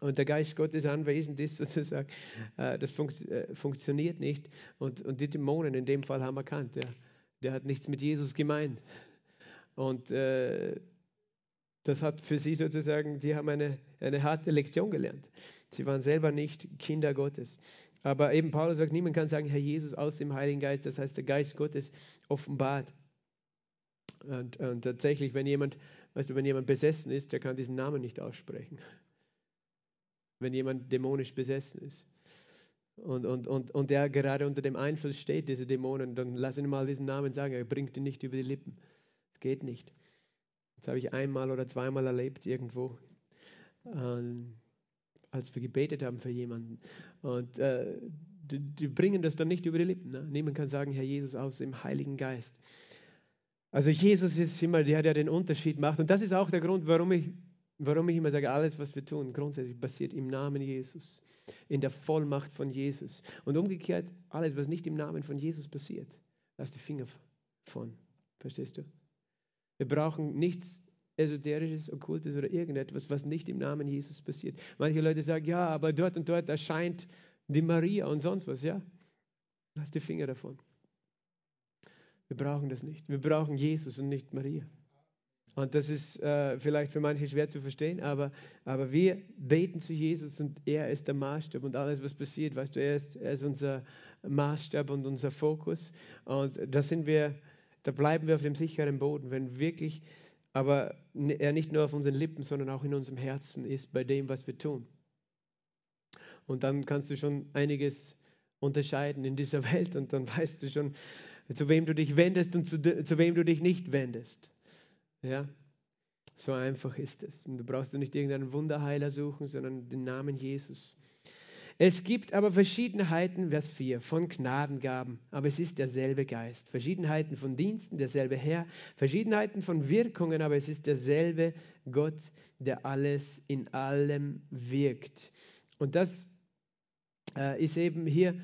und der Geist Gottes anwesend ist, sozusagen, äh, das funkt, äh, funktioniert nicht. Und, und die Dämonen in dem Fall haben erkannt, der, der hat nichts mit Jesus gemeint. Und äh, das hat für sie sozusagen, die haben eine, eine harte Lektion gelernt. Sie waren selber nicht Kinder Gottes. Aber eben Paulus sagt, niemand kann sagen, Herr Jesus aus dem Heiligen Geist, das heißt, der Geist Gottes offenbart. Und, und tatsächlich, wenn jemand, weißt wenn jemand besessen ist, der kann diesen Namen nicht aussprechen wenn jemand dämonisch besessen ist. Und, und, und, und der gerade unter dem Einfluss steht, diese Dämonen, dann lass ihn mal diesen Namen sagen, er bringt ihn nicht über die Lippen. Es geht nicht. Das habe ich einmal oder zweimal erlebt irgendwo, äh, als wir gebetet haben für jemanden. Und äh, die, die, bringen das dann nicht über die Lippen. Ne? Niemand kann sagen, Herr Jesus, aus dem Heiligen Geist. Also Jesus ist immer der, der den Unterschied macht. Und das ist auch der Grund, warum ich Warum ich immer sage, alles, was wir tun, grundsätzlich passiert im Namen Jesus, in der Vollmacht von Jesus. Und umgekehrt, alles, was nicht im Namen von Jesus passiert, lass die Finger von. Verstehst du? Wir brauchen nichts Esoterisches, Okkultes oder irgendetwas, was nicht im Namen Jesus passiert. Manche Leute sagen, ja, aber dort und dort erscheint die Maria und sonst was, ja. Lass die Finger davon. Wir brauchen das nicht. Wir brauchen Jesus und nicht Maria. Und das ist äh, vielleicht für manche schwer zu verstehen, aber, aber wir beten zu Jesus und er ist der Maßstab und alles, was passiert, weißt du, er ist, er ist unser Maßstab und unser Fokus. Und da sind wir, da bleiben wir auf dem sicheren Boden, wenn wirklich, aber er nicht nur auf unseren Lippen, sondern auch in unserem Herzen ist bei dem, was wir tun. Und dann kannst du schon einiges unterscheiden in dieser Welt und dann weißt du schon, zu wem du dich wendest und zu, zu wem du dich nicht wendest. Ja, so einfach ist es. Und du brauchst nicht irgendeinen Wunderheiler suchen, sondern den Namen Jesus. Es gibt aber Verschiedenheiten, Vers 4, von Gnadengaben, aber es ist derselbe Geist. Verschiedenheiten von Diensten, derselbe Herr. Verschiedenheiten von Wirkungen, aber es ist derselbe Gott, der alles in allem wirkt. Und das äh, ist eben hier,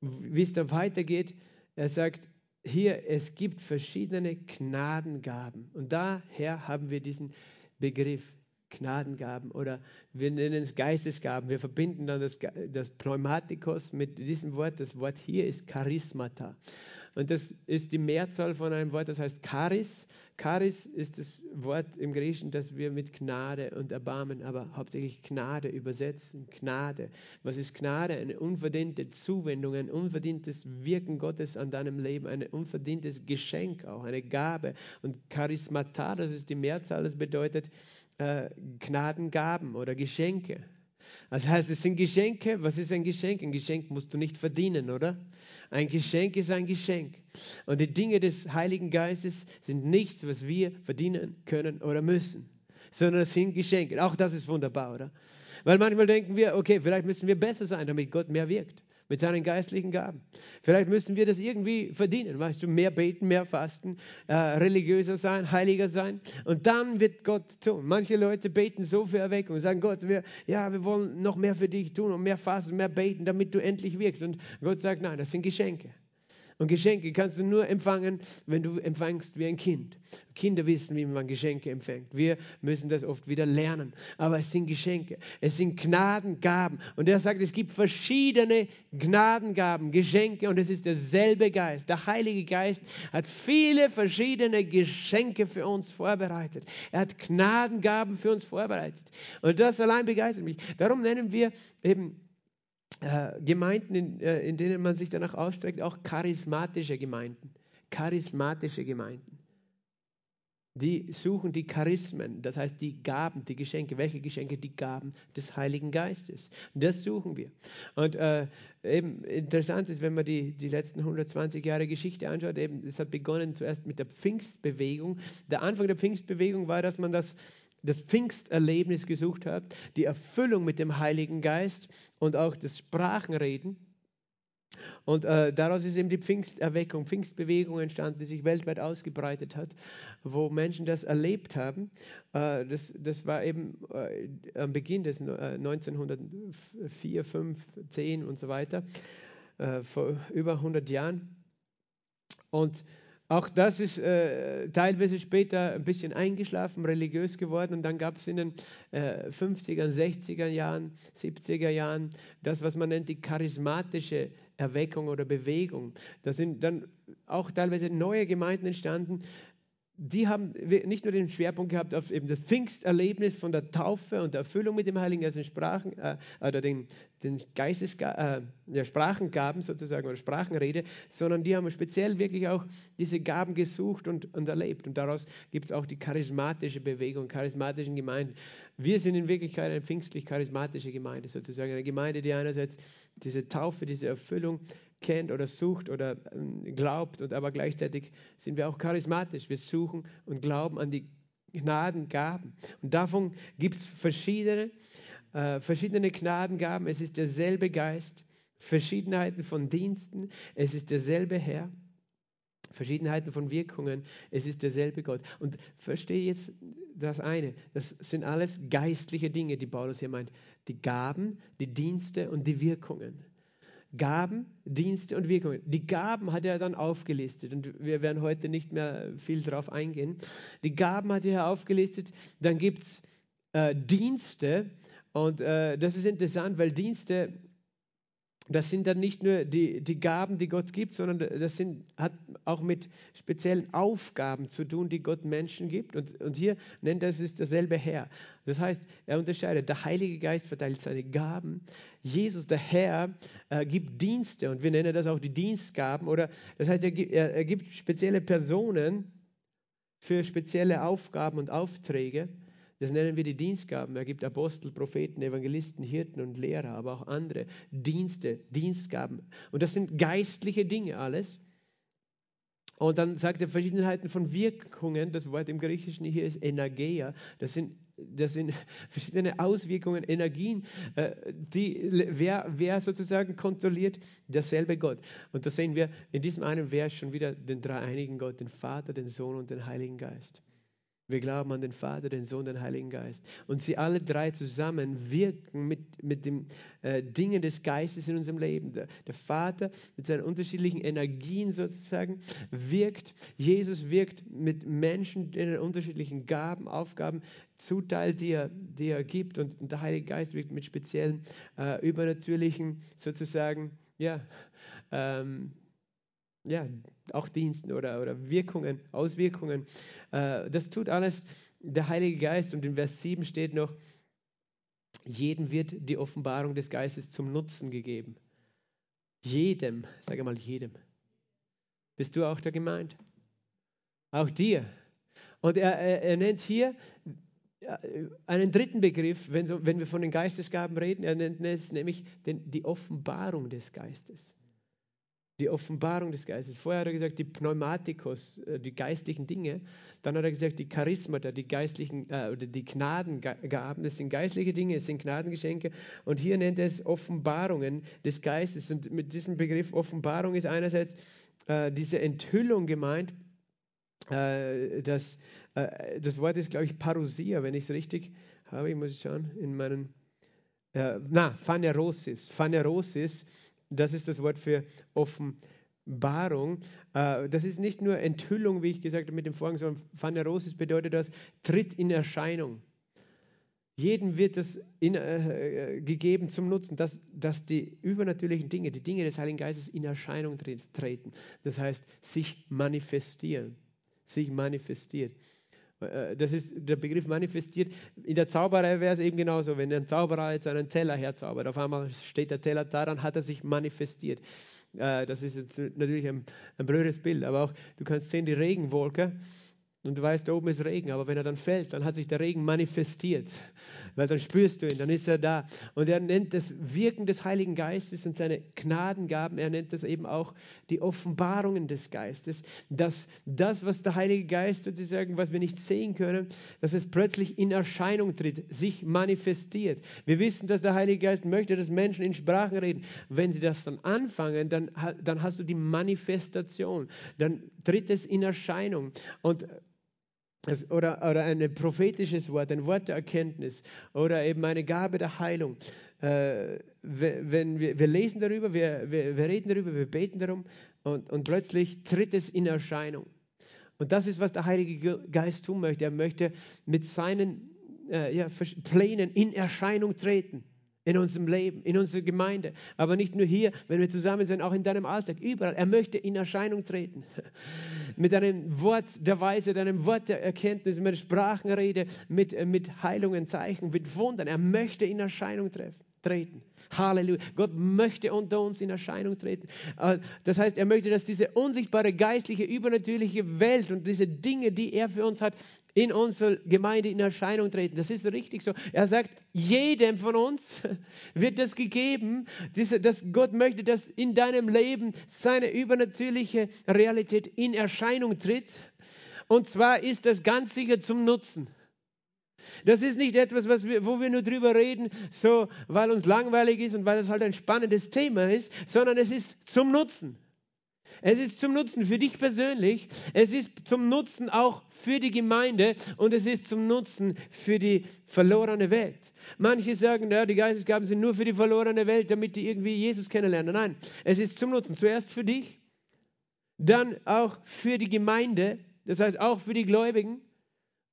wie es da weitergeht. Er sagt, hier, es gibt verschiedene Gnadengaben. Und daher haben wir diesen Begriff Gnadengaben oder wir nennen es Geistesgaben. Wir verbinden dann das, das Pneumatikos mit diesem Wort. Das Wort hier ist Charismata. Und das ist die Mehrzahl von einem Wort, das heißt Charis. Charis ist das Wort im Griechischen, das wir mit Gnade und Erbarmen, aber hauptsächlich Gnade übersetzen. Gnade. Was ist Gnade? Eine unverdiente Zuwendung, ein unverdientes Wirken Gottes an deinem Leben, ein unverdientes Geschenk auch, eine Gabe. Und Charismata, das ist die Mehrzahl, das bedeutet äh, Gnadengaben oder Geschenke. Das heißt, es sind Geschenke. Was ist ein Geschenk? Ein Geschenk musst du nicht verdienen, oder? Ein Geschenk ist ein Geschenk. Und die Dinge des Heiligen Geistes sind nichts, was wir verdienen können oder müssen, sondern es sind Geschenke. Auch das ist wunderbar, oder? Weil manchmal denken wir, okay, vielleicht müssen wir besser sein, damit Gott mehr wirkt mit seinen geistlichen Gaben. Vielleicht müssen wir das irgendwie verdienen, weißt du, mehr beten, mehr fasten, äh, religiöser sein, heiliger sein und dann wird Gott tun. Manche Leute beten so für Erweckung und sagen, Gott, wir, ja, wir wollen noch mehr für dich tun und mehr fasten, mehr beten, damit du endlich wirkst. Und Gott sagt, nein, das sind Geschenke. Und Geschenke kannst du nur empfangen, wenn du empfängst wie ein Kind. Kinder wissen, wie man Geschenke empfängt. Wir müssen das oft wieder lernen. Aber es sind Geschenke. Es sind Gnadengaben. Und er sagt, es gibt verschiedene Gnadengaben, Geschenke und es ist derselbe Geist. Der Heilige Geist hat viele verschiedene Geschenke für uns vorbereitet. Er hat Gnadengaben für uns vorbereitet. Und das allein begeistert mich. Darum nennen wir eben äh, Gemeinden, in, äh, in denen man sich danach ausstreckt, auch charismatische Gemeinden. Charismatische Gemeinden. Die suchen die Charismen, das heißt die Gaben, die Geschenke. Welche Geschenke? Die Gaben des Heiligen Geistes. Das suchen wir. Und äh, eben interessant ist, wenn man die, die letzten 120 Jahre Geschichte anschaut, eben, es hat begonnen zuerst mit der Pfingstbewegung. Der Anfang der Pfingstbewegung war, dass man das das Pfingsterlebnis gesucht hat, die Erfüllung mit dem Heiligen Geist und auch das Sprachenreden. Und äh, daraus ist eben die Pfingsterweckung, Pfingstbewegung entstanden, die sich weltweit ausgebreitet hat, wo Menschen das erlebt haben. Äh, das, das war eben äh, am Beginn des 1904, 5, 10 und so weiter, äh, vor über 100 Jahren. Und auch das ist äh, teilweise später ein bisschen eingeschlafen, religiös geworden. Und dann gab es in den äh, 50er, 60er Jahren, 70er Jahren das, was man nennt die charismatische Erweckung oder Bewegung. Da sind dann auch teilweise neue Gemeinden entstanden, die haben nicht nur den Schwerpunkt gehabt auf eben das Pfingsterlebnis von der Taufe und der Erfüllung mit dem Heiligen Geist in Sprachen äh, oder den, den Geistes, äh, der Sprachengaben sozusagen oder Sprachenrede, sondern die haben speziell wirklich auch diese Gaben gesucht und, und erlebt. Und daraus gibt es auch die charismatische Bewegung, charismatischen Gemeinden. Wir sind in Wirklichkeit eine pfingstlich-charismatische Gemeinde sozusagen, eine Gemeinde, die einerseits diese Taufe, diese Erfüllung kennt oder sucht oder ähm, glaubt und aber gleichzeitig sind wir auch charismatisch. Wir suchen und glauben an die Gnadengaben. Und davon gibt es verschiedene, äh, verschiedene Gnadengaben. Es ist derselbe Geist, Verschiedenheiten von Diensten. Es ist derselbe Herr. Verschiedenheiten von Wirkungen, es ist derselbe Gott. Und verstehe jetzt das eine, das sind alles geistliche Dinge, die Paulus hier meint. Die Gaben, die Dienste und die Wirkungen. Gaben, Dienste und Wirkungen. Die Gaben hat er dann aufgelistet und wir werden heute nicht mehr viel darauf eingehen. Die Gaben hat er aufgelistet. Dann gibt es äh, Dienste und äh, das ist interessant, weil Dienste das sind dann nicht nur die, die Gaben, die Gott gibt, sondern das sind, hat auch mit speziellen Aufgaben zu tun, die Gott Menschen gibt. Und, und hier nennt er es derselbe Herr. Das heißt, er unterscheidet, der Heilige Geist verteilt seine Gaben. Jesus, der Herr, äh, gibt Dienste und wir nennen das auch die Dienstgaben. Oder das heißt, er, er, er gibt spezielle Personen für spezielle Aufgaben und Aufträge. Das nennen wir die Dienstgaben. Er gibt Apostel, Propheten, Evangelisten, Hirten und Lehrer, aber auch andere Dienste, Dienstgaben. Und das sind geistliche Dinge alles. Und dann sagt er Verschiedenheiten von Wirkungen. Das Wort im Griechischen hier ist Energeia. Das sind, das sind verschiedene Auswirkungen, Energien, äh, die wer, wer sozusagen kontrolliert, derselbe Gott. Und da sehen wir in diesem einen Vers schon wieder den dreieinigen Gott, den Vater, den Sohn und den Heiligen Geist. Wir glauben an den Vater, den Sohn, den Heiligen Geist. Und sie alle drei zusammen wirken mit, mit den äh, Dingen des Geistes in unserem Leben. Der, der, Vater mit seinen unterschiedlichen Energien sozusagen wirkt. Jesus wirkt mit Menschen, denen er unterschiedlichen Gaben, Aufgaben zuteilt, die er, die er gibt. Und, und der Heilige Geist wirkt mit speziellen, äh, übernatürlichen sozusagen, ja, ähm, ja, auch Diensten oder, oder Wirkungen, Auswirkungen. Äh, das tut alles der Heilige Geist. Und in Vers 7 steht noch, jedem wird die Offenbarung des Geistes zum Nutzen gegeben. Jedem, sage mal jedem. Bist du auch da gemeint? Auch dir. Und er, er, er nennt hier äh, einen dritten Begriff, wenn, wenn wir von den Geistesgaben reden. Er nennt es nämlich den, die Offenbarung des Geistes die Offenbarung des Geistes. Vorher hat er gesagt, die Pneumatikos, äh, die geistlichen Dinge. Dann hat er gesagt, die Charismata, die geistlichen äh, oder die Gnadengaben. Das sind geistliche Dinge, es sind Gnadengeschenke. Und hier nennt er es Offenbarungen des Geistes. Und mit diesem Begriff Offenbarung ist einerseits äh, diese Enthüllung gemeint. Äh, das, äh, das Wort ist, glaube ich, Parousia, wenn ich es richtig habe. Ich muss schauen in meinen. Äh, na, Phanerosis. Phanerosis das ist das Wort für Offenbarung. Äh, das ist nicht nur Enthüllung, wie ich gesagt habe mit dem Vorhang, sondern Phanerosis bedeutet das, tritt in Erscheinung. Jedem wird das in, äh, äh, gegeben zum Nutzen, dass, dass die übernatürlichen Dinge, die Dinge des Heiligen Geistes in Erscheinung treten. Das heißt, sich manifestieren. Sich manifestiert. Äh, das ist der Begriff manifestiert. In der Zauberei wäre es eben genauso, wenn ein Zauberer jetzt einen Teller herzaubert, auf einmal steht der Teller da, dann hat er sich manifestiert. Äh, das ist jetzt natürlich ein, ein blödes Bild, aber auch du kannst sehen, die Regenwolke, und du weißt, da oben ist Regen, aber wenn er dann fällt, dann hat sich der Regen manifestiert, weil dann spürst du ihn, dann ist er da. Und er nennt das Wirken des Heiligen Geistes und seine Gnadengaben, er nennt das eben auch die Offenbarungen des Geistes, dass das, was der Heilige Geist sozusagen, was wir nicht sehen können, dass es plötzlich in Erscheinung tritt, sich manifestiert. Wir wissen, dass der Heilige Geist möchte, dass Menschen in Sprachen reden. Wenn sie das dann anfangen, dann, dann hast du die Manifestation, dann tritt es in Erscheinung. Und oder, oder ein prophetisches Wort, ein Wort der Erkenntnis oder eben eine Gabe der Heilung. Äh, wenn wir, wir lesen darüber, wir, wir, wir, reden darüber, wir beten darum und, und plötzlich tritt es in Erscheinung. Und das ist, was der Heilige Geist tun möchte. Er möchte mit seinen äh, ja, Plänen in Erscheinung treten in unserem Leben, in unserer Gemeinde, aber nicht nur hier, wenn wir zusammen sind, auch in deinem Alltag, überall. Er möchte in Erscheinung treten. mit einem Wort der Weise, einem Wort der Erkenntnis, mit Sprachenrede, mit, äh, mit Heilungen, Zeichen, mit Wundern. Er möchte in Erscheinung treten. Halleluja. Gott möchte unter uns in Erscheinung treten. Äh, das heißt, er möchte, dass diese unsichtbare, geistliche, übernatürliche Welt und diese Dinge, die er für uns hat, in unserer Gemeinde in Erscheinung treten. Das ist richtig so. Er sagt, jedem von uns wird das gegeben, dass Gott möchte, dass in deinem Leben seine übernatürliche Realität in Erscheinung tritt. Und zwar ist das ganz sicher zum Nutzen. Das ist nicht etwas, was wir, wo wir nur drüber reden, so weil uns langweilig ist und weil es halt ein spannendes Thema ist, sondern es ist zum Nutzen. Es ist zum Nutzen für dich persönlich, es ist zum Nutzen auch für die Gemeinde und es ist zum Nutzen für die verlorene Welt. Manche sagen, ja, die Geistesgaben sind nur für die verlorene Welt, damit die irgendwie Jesus kennenlernen. Nein, es ist zum Nutzen. Zuerst für dich, dann auch für die Gemeinde, das heißt auch für die Gläubigen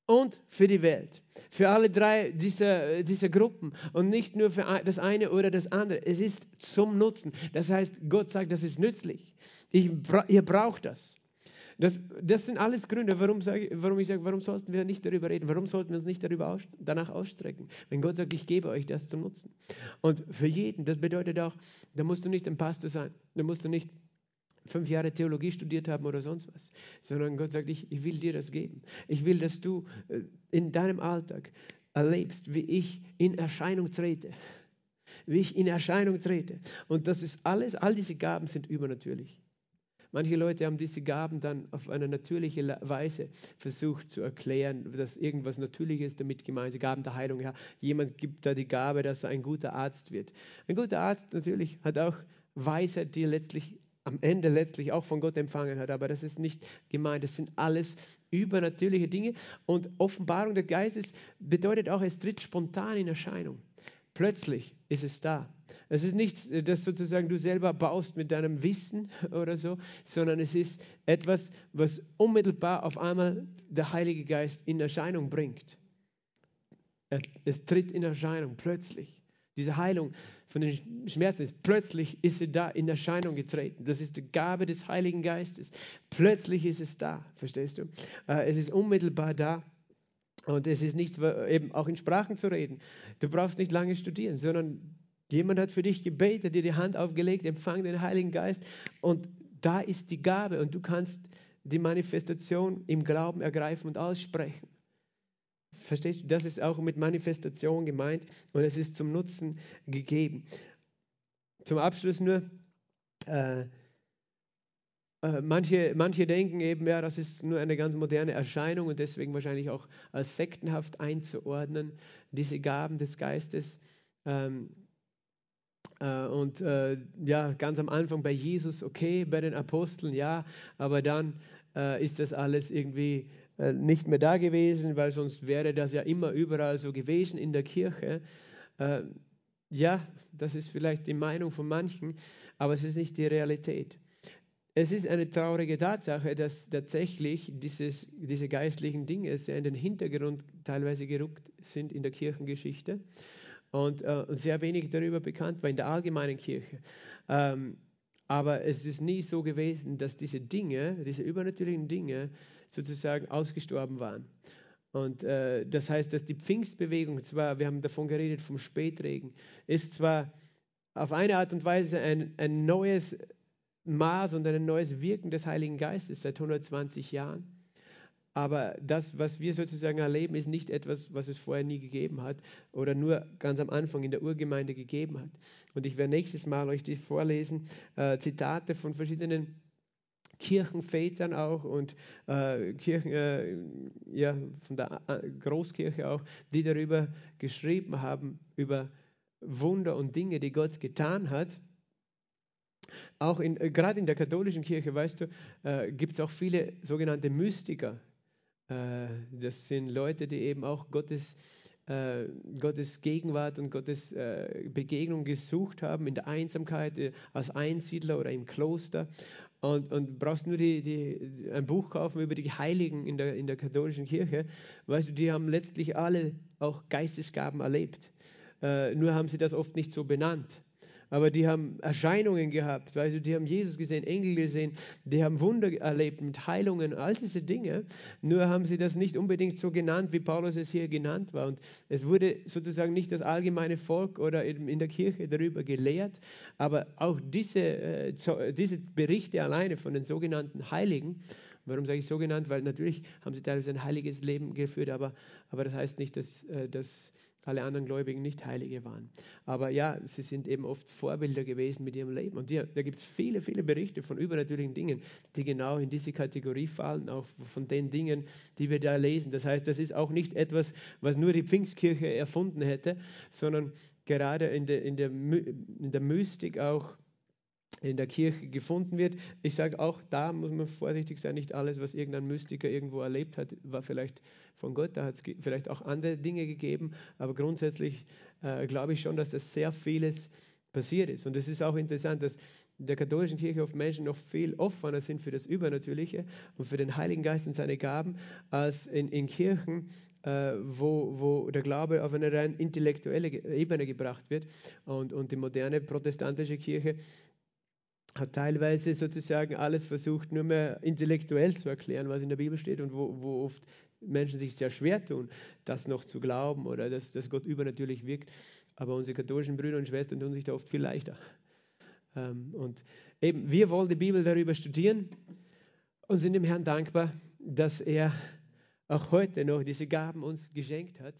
und für die Welt. Für alle drei dieser, dieser Gruppen und nicht nur für das eine oder das andere. Es ist zum Nutzen. Das heißt, Gott sagt, das ist nützlich. Ich, ihr braucht das. das. Das sind alles Gründe, warum, sage, warum ich sage, warum sollten wir nicht darüber reden? Warum sollten wir uns nicht darüber aus, danach ausstrecken? Wenn Gott sagt, ich gebe euch das zum Nutzen. Und für jeden, das bedeutet auch, da musst du nicht ein Pastor sein. Da musst du nicht fünf Jahre Theologie studiert haben oder sonst was, sondern Gott sagt, ich, ich will dir das geben. Ich will, dass du äh, in deinem Alltag erlebst, wie ich in Erscheinung trete. Wie ich in Erscheinung trete. Und das ist alles, all diese Gaben sind übernatürlich. Manche Leute haben diese Gaben dann auf eine natürliche Weise versucht zu erklären, dass irgendwas Natürliches damit gemeint ist. Gaben der Heilung. Ja, jemand gibt da die Gabe, dass er ein guter Arzt wird. Ein guter Arzt natürlich hat auch Weisheit, die letztlich am Ende letztlich auch von Gott empfangen hat. Aber das ist nicht gemeint. Das sind alles übernatürliche Dinge. Und Offenbarung des Geistes bedeutet auch, es tritt spontan in Erscheinung. Plötzlich ist es da. Es ist nichts, das sozusagen du selber baust mit deinem Wissen oder so, sondern es ist etwas, was unmittelbar auf einmal der Heilige Geist in Erscheinung bringt. Es tritt in Erscheinung plötzlich. Diese Heilung von den Schmerzen ist. Plötzlich ist sie da in Erscheinung getreten. Das ist die Gabe des Heiligen Geistes. Plötzlich ist es da, verstehst du? Äh, es ist unmittelbar da. Und es ist nichts, eben auch in Sprachen zu reden. Du brauchst nicht lange studieren, sondern jemand hat für dich gebetet, dir die Hand aufgelegt, empfang den Heiligen Geist. Und da ist die Gabe und du kannst die Manifestation im Glauben ergreifen und aussprechen. Verstehst du? Das ist auch mit Manifestation gemeint und es ist zum Nutzen gegeben. Zum Abschluss nur, äh, äh, manche, manche denken eben, ja, das ist nur eine ganz moderne Erscheinung und deswegen wahrscheinlich auch als sektenhaft einzuordnen, diese Gaben des Geistes. Ähm, äh, und äh, ja, ganz am Anfang bei Jesus okay, bei den Aposteln ja, aber dann äh, ist das alles irgendwie äh, nicht mehr da gewesen, weil sonst wäre das ja immer überall so gewesen in der Kirche. Äh, ja, das ist vielleicht die Meinung von manchen, aber es ist nicht die Realität. Es ist eine traurige Tatsache, dass tatsächlich dieses, diese geistlichen Dinge sehr in den Hintergrund teilweise gerückt sind in der Kirchengeschichte und äh, sehr wenig darüber bekannt war in der allgemeinen Kirche. Ähm, aber es ist nie so gewesen, dass diese Dinge, diese übernatürlichen Dinge sozusagen ausgestorben waren. Und äh, das heißt, dass die Pfingstbewegung zwar, wir haben davon geredet, vom Spätregen, ist zwar auf eine Art und Weise ein, ein neues Maß und ein neues Wirken des Heiligen Geistes seit 120 Jahren. Aber das, was wir sozusagen erleben, ist nicht etwas, was es vorher nie gegeben hat oder nur ganz am Anfang in der Urgemeinde gegeben hat. Und ich werde nächstes Mal euch die vorlesen, äh, Zitate von verschiedenen Kirchenvätern auch und äh, Kirchen, äh, ja, von der äh, Großkirche auch, die darüber geschrieben haben, über Wunder und Dinge, die Gott getan hat. Auch in, äh, gerade in der katholischen Kirche, weißt du, äh, gibt es auch viele sogenannte Mystiker. Äh, das sind Leute, die eben auch Gottes, Gottes Gegenwart und Gottes Begegnung gesucht haben in der Einsamkeit als Einsiedler oder im Kloster und, und brauchst nur die, die, ein Buch kaufen über die Heiligen in der, in der katholischen Kirche. Weißt du, die haben letztlich alle auch Geistesgaben erlebt. Äh, nur haben sie das oft nicht so benannt aber die haben Erscheinungen gehabt, weißt du, die haben Jesus gesehen, Engel gesehen, die haben Wunder erlebt mit Heilungen, all diese Dinge. Nur haben sie das nicht unbedingt so genannt, wie Paulus es hier genannt war. Und es wurde sozusagen nicht das allgemeine Volk oder in der Kirche darüber gelehrt, aber auch diese, äh, diese Berichte alleine von den sogenannten Heiligen, Warum sage ich so genannt? Weil natürlich haben sie teilweise ein heiliges Leben geführt, aber, aber das heißt nicht, dass, äh, dass alle anderen Gläubigen nicht Heilige waren. Aber ja, sie sind eben oft Vorbilder gewesen mit ihrem Leben. Und die, da gibt es viele, viele Berichte von übernatürlichen Dingen, die genau in diese Kategorie fallen, auch von den Dingen, die wir da lesen. Das heißt, das ist auch nicht etwas, was nur die Pfingstkirche erfunden hätte, sondern gerade in der, in der, in der Mystik auch in der Kirche gefunden wird. Ich sage auch, da muss man vorsichtig sein, nicht alles, was irgendein Mystiker irgendwo erlebt hat, war vielleicht von Gott, da hat es vielleicht auch andere Dinge gegeben, aber grundsätzlich äh, glaube ich schon, dass das sehr vieles passiert ist. Und es ist auch interessant, dass in der katholischen Kirche oft Menschen noch viel offener sind für das Übernatürliche und für den Heiligen Geist und seine Gaben, als in, in Kirchen, äh, wo, wo der Glaube auf eine rein intellektuelle Ebene gebracht wird. Und, und die moderne protestantische Kirche hat teilweise sozusagen alles versucht, nur mehr intellektuell zu erklären, was in der Bibel steht und wo, wo oft Menschen sich sehr schwer tun, das noch zu glauben oder dass, dass Gott übernatürlich wirkt. Aber unsere katholischen Brüder und Schwestern tun sich da oft viel leichter. Ähm, und eben, wir wollen die Bibel darüber studieren und sind dem Herrn dankbar, dass er auch heute noch diese Gaben uns geschenkt hat.